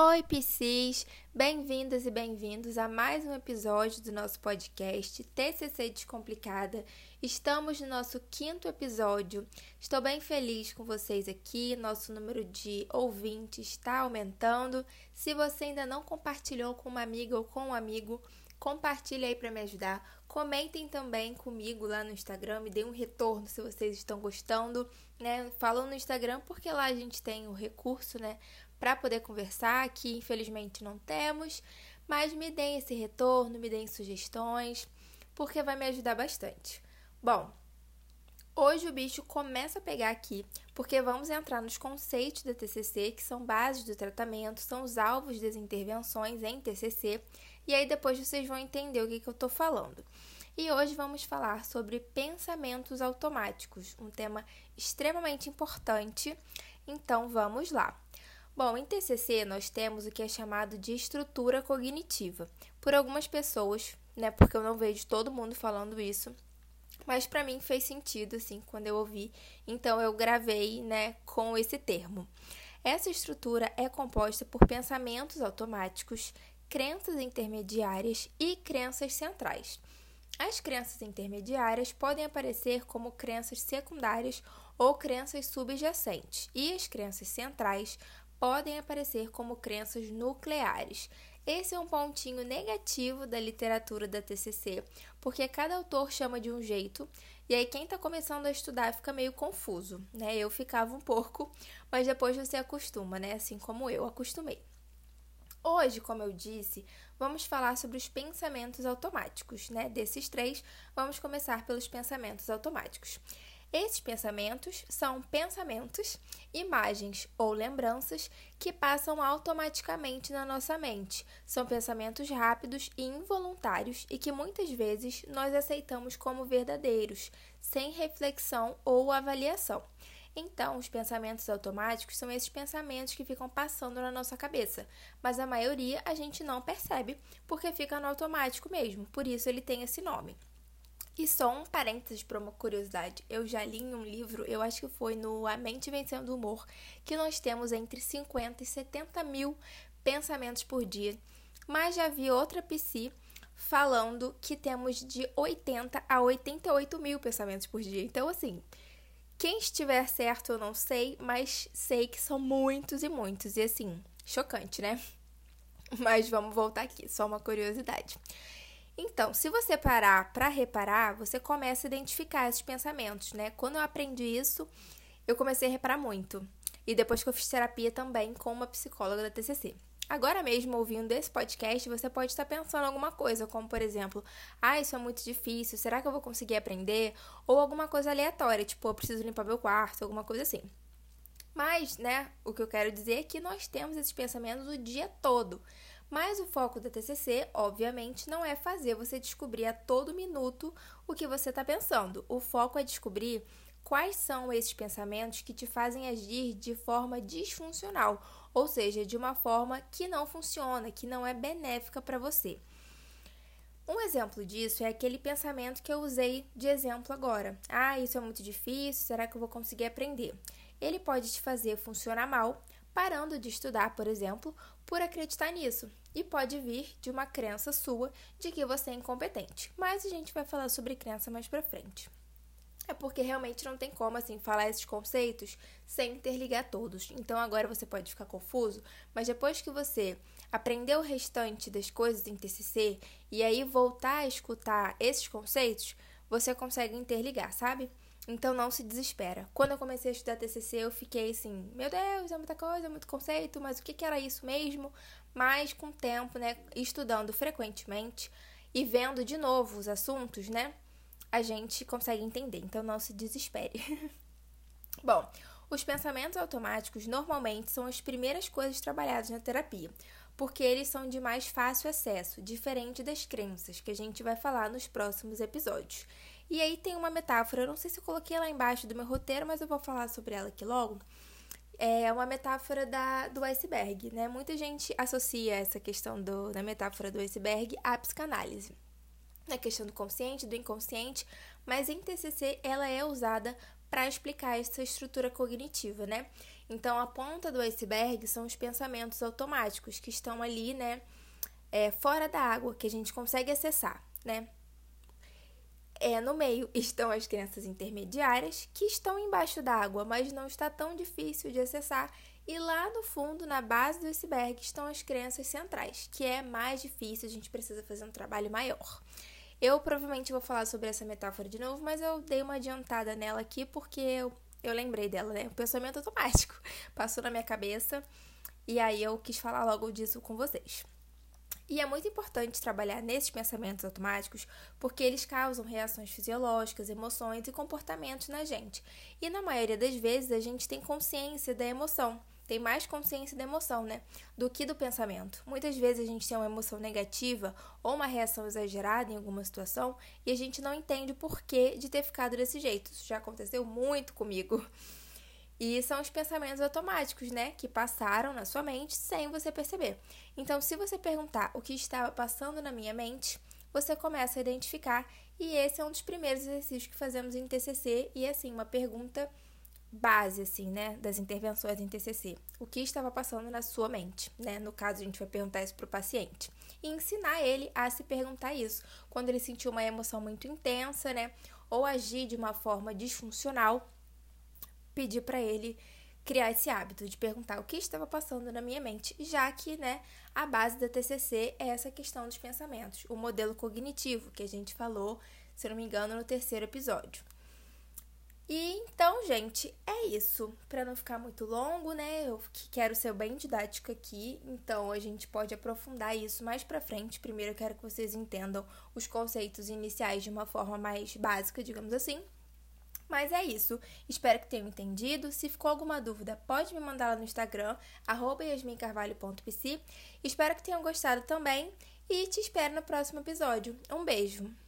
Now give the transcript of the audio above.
Oi, Psis! Bem-vindas e bem-vindos a mais um episódio do nosso podcast TCC Descomplicada. Estamos no nosso quinto episódio. Estou bem feliz com vocês aqui. Nosso número de ouvintes está aumentando. Se você ainda não compartilhou com uma amiga ou com um amigo, compartilhe aí para me ajudar. Comentem também comigo lá no Instagram, me deem um retorno se vocês estão gostando, né? Falam no Instagram porque lá a gente tem o recurso, né, para poder conversar, que infelizmente não temos, mas me deem esse retorno, me deem sugestões, porque vai me ajudar bastante. Bom, hoje o bicho começa a pegar aqui, porque vamos entrar nos conceitos da TCC, que são bases do tratamento, são os alvos das intervenções em TCC, e aí depois vocês vão entender o que, que eu estou falando. E hoje vamos falar sobre pensamentos automáticos, um tema extremamente importante. Então vamos lá. Bom, em TCC nós temos o que é chamado de estrutura cognitiva. Por algumas pessoas, né, porque eu não vejo todo mundo falando isso, mas para mim fez sentido assim quando eu ouvi, então eu gravei, né, com esse termo. Essa estrutura é composta por pensamentos automáticos, crenças intermediárias e crenças centrais. As crenças intermediárias podem aparecer como crenças secundárias ou crenças subjacentes, e as crenças centrais podem aparecer como crenças nucleares. Esse é um pontinho negativo da literatura da TCC, porque cada autor chama de um jeito, e aí quem está começando a estudar fica meio confuso, né? Eu ficava um pouco, mas depois você acostuma, né? Assim como eu acostumei. Hoje, como eu disse, vamos falar sobre os pensamentos automáticos, né? Desses três, vamos começar pelos pensamentos automáticos. Esses pensamentos são pensamentos, imagens ou lembranças que passam automaticamente na nossa mente. São pensamentos rápidos e involuntários e que muitas vezes nós aceitamos como verdadeiros, sem reflexão ou avaliação. Então, os pensamentos automáticos são esses pensamentos que ficam passando na nossa cabeça, mas a maioria a gente não percebe porque fica no automático mesmo, por isso ele tem esse nome. E só um parênteses para uma curiosidade. Eu já li em um livro, eu acho que foi no A Mente Vencendo o Humor, que nós temos entre 50 e 70 mil pensamentos por dia. Mas já vi outra psi falando que temos de 80 a 88 mil pensamentos por dia. Então, assim, quem estiver certo eu não sei, mas sei que são muitos e muitos. E assim, chocante, né? Mas vamos voltar aqui, só uma curiosidade. Então, se você parar para reparar, você começa a identificar esses pensamentos, né? Quando eu aprendi isso, eu comecei a reparar muito. E depois que eu fiz terapia também com uma psicóloga da TCC. Agora mesmo, ouvindo esse podcast, você pode estar pensando alguma coisa, como por exemplo, ah, isso é muito difícil, será que eu vou conseguir aprender? Ou alguma coisa aleatória, tipo, eu preciso limpar meu quarto, alguma coisa assim. Mas, né, o que eu quero dizer é que nós temos esses pensamentos o dia todo. Mas o foco da TCC, obviamente, não é fazer você descobrir a todo minuto o que você está pensando. O foco é descobrir quais são esses pensamentos que te fazem agir de forma disfuncional, ou seja, de uma forma que não funciona, que não é benéfica para você. Um exemplo disso é aquele pensamento que eu usei de exemplo agora. Ah, isso é muito difícil, será que eu vou conseguir aprender? Ele pode te fazer funcionar mal, parando de estudar, por exemplo, por acreditar nisso. E pode vir de uma crença sua de que você é incompetente. Mas a gente vai falar sobre crença mais pra frente. É porque realmente não tem como assim falar esses conceitos sem interligar todos. Então agora você pode ficar confuso, mas depois que você aprender o restante das coisas em TCC e aí voltar a escutar esses conceitos, você consegue interligar, sabe? Então não se desespera. Quando eu comecei a estudar TCC, eu fiquei assim, meu Deus, é muita coisa, é muito conceito, mas o que, que era isso mesmo? Mas com o tempo, né, estudando frequentemente e vendo de novo os assuntos, né, a gente consegue entender. Então não se desespere. Bom, os pensamentos automáticos normalmente são as primeiras coisas trabalhadas na terapia, porque eles são de mais fácil acesso, diferente das crenças, que a gente vai falar nos próximos episódios. E aí tem uma metáfora, eu não sei se eu coloquei ela embaixo do meu roteiro, mas eu vou falar sobre ela aqui logo. É uma metáfora da, do iceberg, né? Muita gente associa essa questão do, da metáfora do iceberg à psicanálise. Na questão do consciente, do inconsciente, mas em TCC ela é usada para explicar essa estrutura cognitiva, né? Então, a ponta do iceberg são os pensamentos automáticos que estão ali, né, é, fora da água, que a gente consegue acessar, né? É, no meio estão as crenças intermediárias, que estão embaixo da água, mas não está tão difícil de acessar. E lá no fundo, na base do iceberg, estão as crenças centrais, que é mais difícil, a gente precisa fazer um trabalho maior. Eu provavelmente vou falar sobre essa metáfora de novo, mas eu dei uma adiantada nela aqui porque eu, eu lembrei dela, né? O pensamento automático passou na minha cabeça e aí eu quis falar logo disso com vocês. E é muito importante trabalhar nesses pensamentos automáticos porque eles causam reações fisiológicas, emoções e comportamentos na gente. E na maioria das vezes a gente tem consciência da emoção, tem mais consciência da emoção, né? Do que do pensamento. Muitas vezes a gente tem uma emoção negativa ou uma reação exagerada em alguma situação e a gente não entende o porquê de ter ficado desse jeito. Isso já aconteceu muito comigo. E são os pensamentos automáticos, né, que passaram na sua mente sem você perceber. Então, se você perguntar o que estava passando na minha mente, você começa a identificar, e esse é um dos primeiros exercícios que fazemos em TCC, e assim, uma pergunta base assim, né, das intervenções em TCC. O que estava passando na sua mente, né? No caso, a gente vai perguntar isso para o paciente e ensinar ele a se perguntar isso quando ele sentiu uma emoção muito intensa, né, ou agir de uma forma disfuncional pedir para ele criar esse hábito de perguntar o que estava passando na minha mente, já que, né, a base da TCC é essa questão dos pensamentos, o modelo cognitivo que a gente falou, se não me engano, no terceiro episódio. E então, gente, é isso. Para não ficar muito longo, né? Eu quero ser bem didática aqui, então a gente pode aprofundar isso mais para frente. Primeiro eu quero que vocês entendam os conceitos iniciais de uma forma mais básica, digamos assim. Mas é isso. Espero que tenham entendido. Se ficou alguma dúvida, pode me mandar lá no Instagram, yasmincarvalho.pc. Espero que tenham gostado também e te espero no próximo episódio. Um beijo!